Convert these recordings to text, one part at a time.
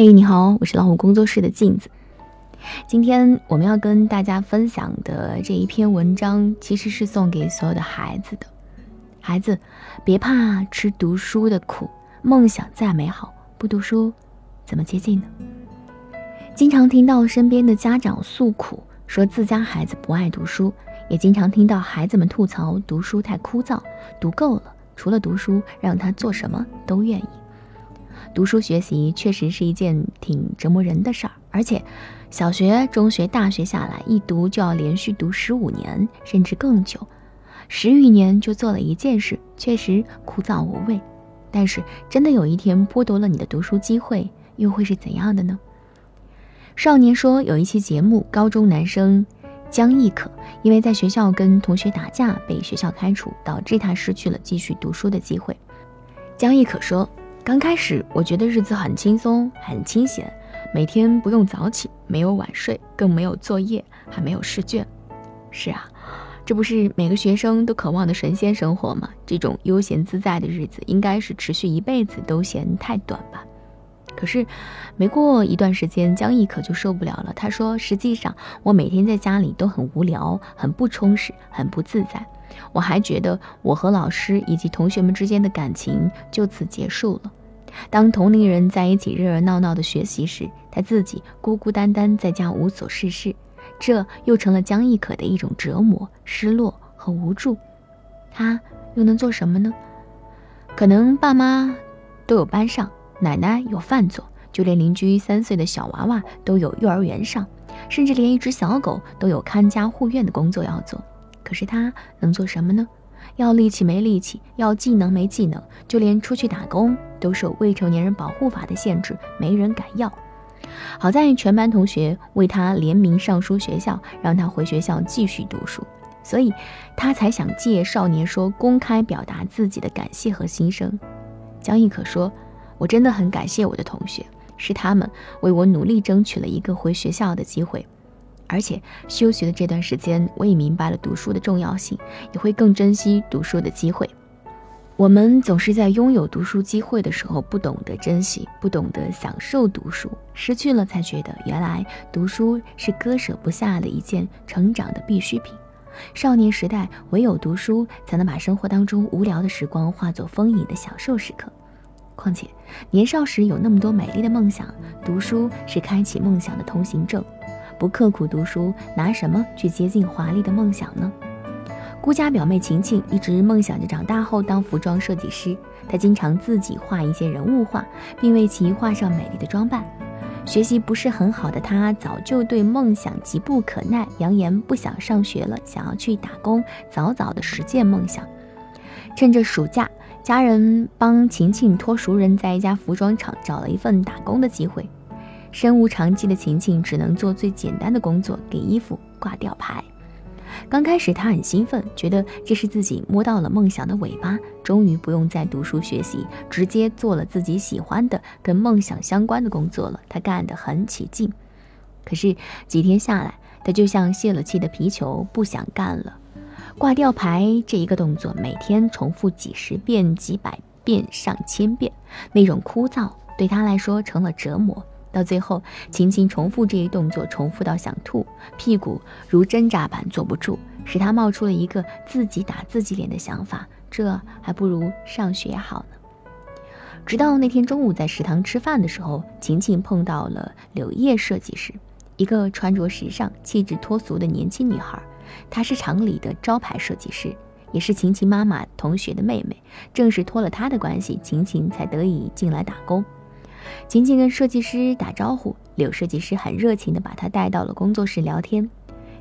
嘿，你好，我是老虎工作室的镜子。今天我们要跟大家分享的这一篇文章，其实是送给所有的孩子的。孩子，别怕吃读书的苦，梦想再美好，不读书怎么接近呢？经常听到身边的家长诉苦，说自家孩子不爱读书，也经常听到孩子们吐槽读书太枯燥，读够了，除了读书，让他做什么都愿意。读书学习确实是一件挺折磨人的事儿，而且小学、中学、大学下来，一读就要连续读十五年，甚至更久，十余年就做了一件事，确实枯燥无味。但是，真的有一天剥夺了你的读书机会，又会是怎样的呢？少年说有一期节目，高中男生江亦可因为在学校跟同学打架被学校开除，导致他失去了继续读书的机会。江亦可说。刚开始，我觉得日子很轻松，很清闲，每天不用早起，没有晚睡，更没有作业，还没有试卷。是啊，这不是每个学生都渴望的神仙生活吗？这种悠闲自在的日子，应该是持续一辈子都嫌太短吧。可是，没过一段时间，江亦可就受不了了。他说：“实际上，我每天在家里都很无聊，很不充实，很不自在。我还觉得我和老师以及同学们之间的感情就此结束了。”当同龄人在一起热热闹闹的学习时，他自己孤孤单单在家无所事事，这又成了江亦可的一种折磨、失落和无助。他又能做什么呢？可能爸妈都有班上，奶奶有饭做，就连邻居三岁的小娃娃都有幼儿园上，甚至连一只小狗都有看家护院的工作要做。可是他能做什么呢？要力气没力气，要技能没技能，就连出去打工都受未成年人保护法的限制，没人敢要。好在全班同学为他联名上书学校，让他回学校继续读书，所以他才想借少年说公开表达自己的感谢和心声。江亦可说：“我真的很感谢我的同学，是他们为我努力争取了一个回学校的机会。”而且休学的这段时间，我也明白了读书的重要性，也会更珍惜读书的机会。我们总是在拥有读书机会的时候，不懂得珍惜，不懂得享受读书，失去了才觉得原来读书是割舍不下的一件成长的必需品。少年时代，唯有读书才能把生活当中无聊的时光化作丰盈的享受时刻。况且年少时有那么多美丽的梦想，读书是开启梦想的通行证。不刻苦读书，拿什么去接近华丽的梦想呢？顾家表妹晴晴一直梦想着长大后当服装设计师，她经常自己画一些人物画，并为其画上美丽的装扮。学习不是很好的她，早就对梦想急不可耐，扬言不想上学了，想要去打工，早早的实现梦想。趁着暑假，家人帮晴晴托熟人在一家服装厂找了一份打工的机会。身无长技的晴晴只能做最简单的工作，给衣服挂吊牌。刚开始，她很兴奋，觉得这是自己摸到了梦想的尾巴，终于不用再读书学习，直接做了自己喜欢的、跟梦想相关的工作了。她干得很起劲。可是几天下来，她就像泄了气的皮球，不想干了。挂吊牌这一个动作，每天重复几十遍、几百遍、上千遍，那种枯燥对她来说成了折磨。到最后，晴晴重复这一动作，重复到想吐，屁股如针扎般坐不住，使他冒出了一个自己打自己脸的想法：这还不如上学好呢。直到那天中午在食堂吃饭的时候，晴晴碰到了柳叶设计师，一个穿着时尚、气质脱俗的年轻女孩。她是厂里的招牌设计师，也是晴晴妈妈同学的妹妹。正是托了她的关系，晴晴才得以进来打工。琴琴跟设计师打招呼，柳设计师很热情地把她带到了工作室聊天。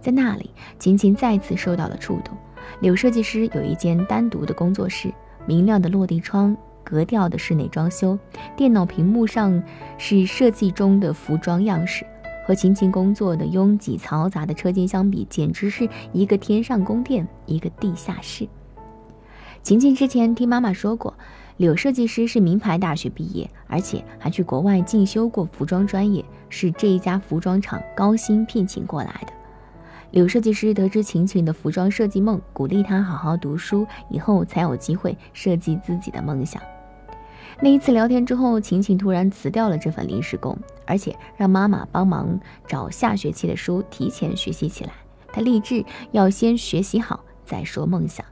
在那里，琴琴再次受到了触动。柳设计师有一间单独的工作室，明亮的落地窗，格调的室内装修，电脑屏幕上是设计中的服装样式。和琴琴工作的拥挤嘈杂的车间相比，简直是一个天上宫殿，一个地下室。琴琴之前听妈妈说过。柳设计师是名牌大学毕业，而且还去国外进修过服装专业，是这一家服装厂高薪聘请过来的。柳设计师得知晴晴的服装设计梦，鼓励她好好读书，以后才有机会设计自己的梦想。那一次聊天之后，晴晴突然辞掉了这份临时工，而且让妈妈帮忙找下学期的书，提前学习起来。她立志要先学习好再说梦想，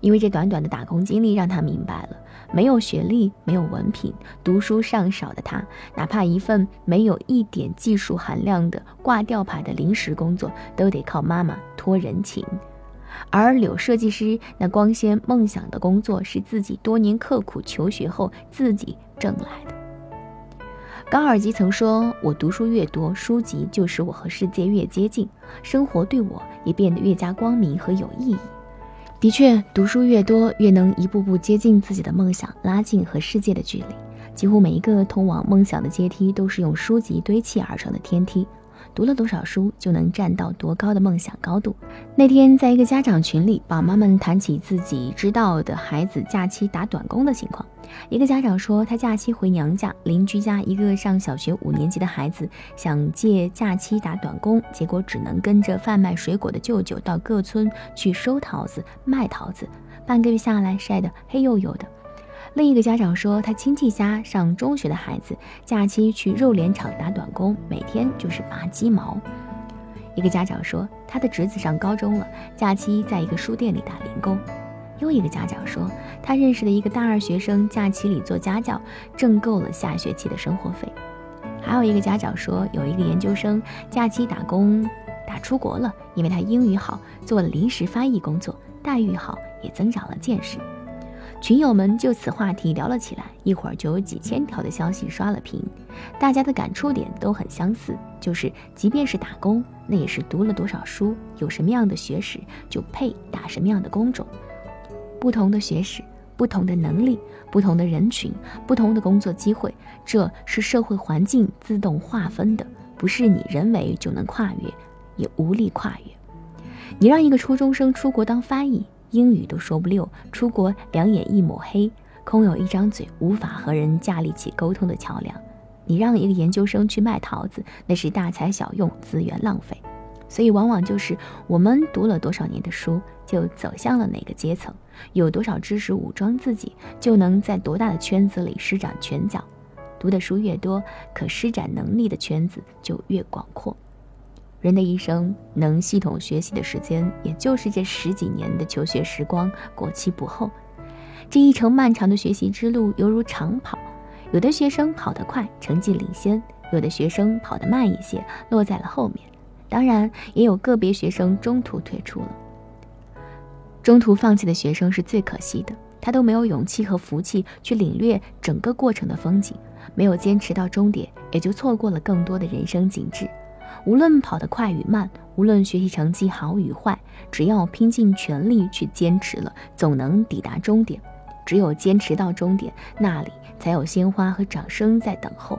因为这短短的打工经历让她明白了，没有学历、没有文凭、读书尚少的她，哪怕一份没有一点技术含量的挂吊牌的临时工作，都得靠妈妈托人情。而柳设计师那光鲜梦想的工作，是自己多年刻苦求学后自己挣来的。高尔基曾说：“我读书越多，书籍就使我和世界越接近，生活对我也变得越加光明和有意义。”的确，读书越多，越能一步步接近自己的梦想，拉近和世界的距离。几乎每一个通往梦想的阶梯，都是用书籍堆砌而成的天梯。读了多少书，就能站到多高的梦想高度。那天，在一个家长群里，宝妈们谈起自己知道的孩子假期打短工的情况。一个家长说，他假期回娘家，邻居家一个上小学五年级的孩子想借假期打短工，结果只能跟着贩卖水果的舅舅到各村去收桃子、卖桃子，半个月下来晒得黑黝黝的。另一个家长说，他亲戚家上中学的孩子假期去肉联厂打短工，每天就是拔鸡毛。一个家长说，他的侄子上高中了，假期在一个书店里打零工。又一个家长说，他认识的一个大二学生假期里做家教，挣够了下学期的生活费。还有一个家长说，有一个研究生假期打工打出国了，因为他英语好，做了临时翻译工作，待遇好，也增长了见识。群友们就此话题聊了起来，一会儿就有几千条的消息刷了屏，大家的感触点都很相似，就是即便是打工，那也是读了多少书，有什么样的学识，就配打什么样的工种。不同的学识，不同的能力，不同的人群，不同的工作机会，这是社会环境自动划分的，不是你人为就能跨越，也无力跨越。你让一个初中生出国当翻译。英语都说不溜，出国两眼一抹黑，空有一张嘴，无法和人架立起沟通的桥梁。你让一个研究生去卖桃子，那是大材小用，资源浪费。所以，往往就是我们读了多少年的书，就走向了哪个阶层；有多少知识武装自己，就能在多大的圈子里施展拳脚。读的书越多，可施展能力的圈子就越广阔。人的一生能系统学习的时间，也就是这十几年的求学时光，过期不候。这一程漫长的学习之路犹如长跑，有的学生跑得快，成绩领先；有的学生跑得慢一些，落在了后面。当然，也有个别学生中途退出了。中途放弃的学生是最可惜的，他都没有勇气和福气去领略整个过程的风景，没有坚持到终点，也就错过了更多的人生景致。无论跑得快与慢，无论学习成绩好与坏，只要拼尽全力去坚持了，总能抵达终点。只有坚持到终点，那里才有鲜花和掌声在等候。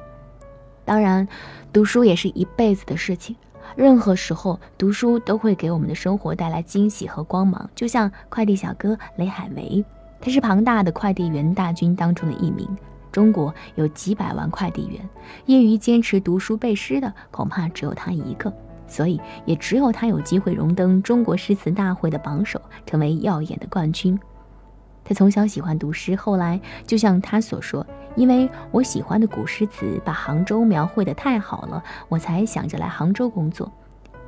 当然，读书也是一辈子的事情。任何时候，读书都会给我们的生活带来惊喜和光芒。就像快递小哥雷海为，他是庞大的快递员大军当中的一名。中国有几百万快递员，业余坚持读书背诗的恐怕只有他一个，所以也只有他有机会荣登中国诗词大会的榜首，成为耀眼的冠军。他从小喜欢读诗，后来就像他所说：“因为我喜欢的古诗词把杭州描绘的太好了，我才想着来杭州工作。”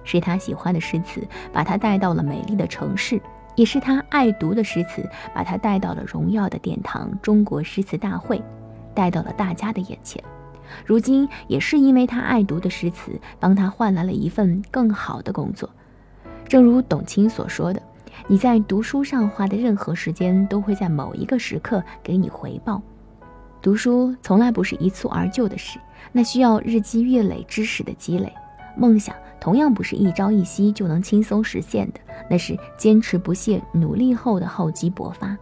是他喜欢的诗词把他带到了美丽的城市，也是他爱读的诗词把他带到了荣耀的殿堂——中国诗词大会。带到了大家的眼前，如今也是因为他爱读的诗词，帮他换来了一份更好的工作。正如董卿所说的：“你在读书上花的任何时间，都会在某一个时刻给你回报。读书从来不是一蹴而就的事，那需要日积月累知识的积累。梦想同样不是一朝一夕就能轻松实现的，那是坚持不懈努力后的厚积薄发。”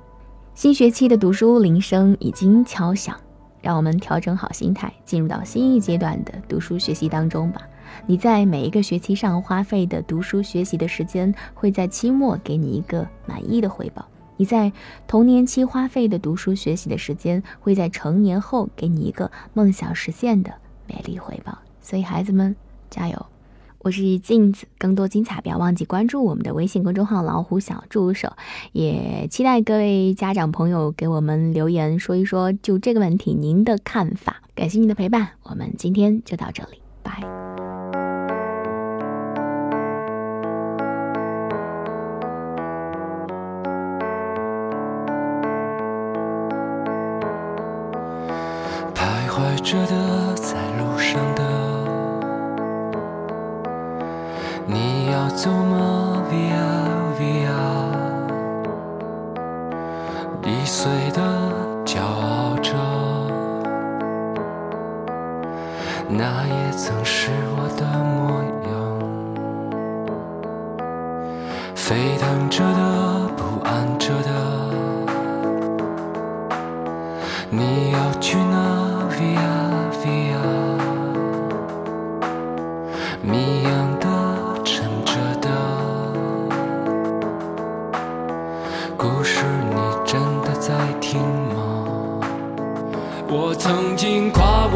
新学期的读书铃声已经敲响。让我们调整好心态，进入到新一阶段的读书学习当中吧。你在每一个学期上花费的读书学习的时间，会在期末给你一个满意的回报；你在童年期花费的读书学习的时间，会在成年后给你一个梦想实现的美丽回报。所以，孩子们加油！我是镜子，更多精彩不要忘记关注我们的微信公众号“老虎小助手”，也期待各位家长朋友给我们留言说一说就这个问题您的看法。感谢您的陪伴，我们今天就到这里，拜。徘徊醉的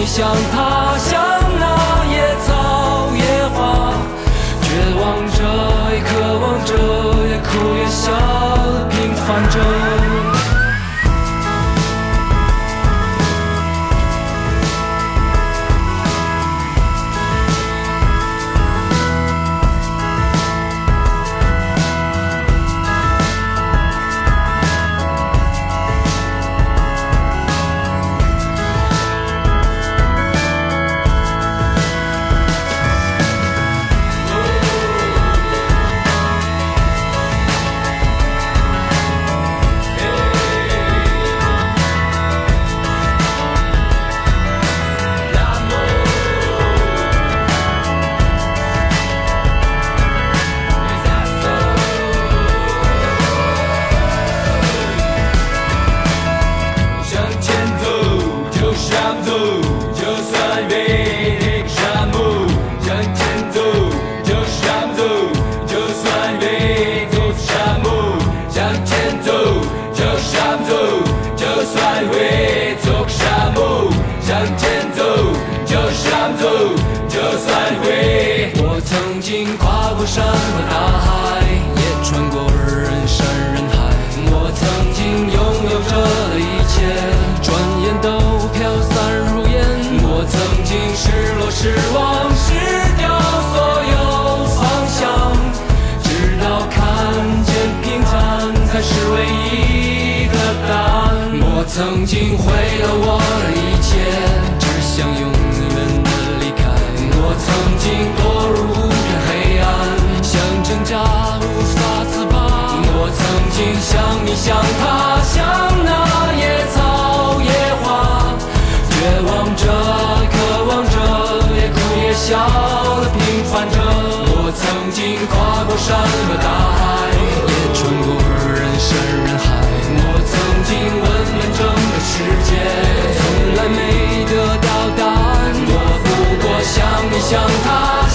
你想他。山和大海也穿过人山人海我曾经拥有着的一切转眼都飘散如烟我曾经失落失望失掉所有方向直到看见平凡才是唯一的答案。我曾经毁了我的一切只想永远的离开。我曾经堕入无法自拔。我曾经像你像他，像那野草野花，绝望着，渴望着，也哭也笑的平凡着。我曾经跨过山和大海，也穿过人山人海。我曾经问遍整个世界，从来没得到答案。我不过像你像他。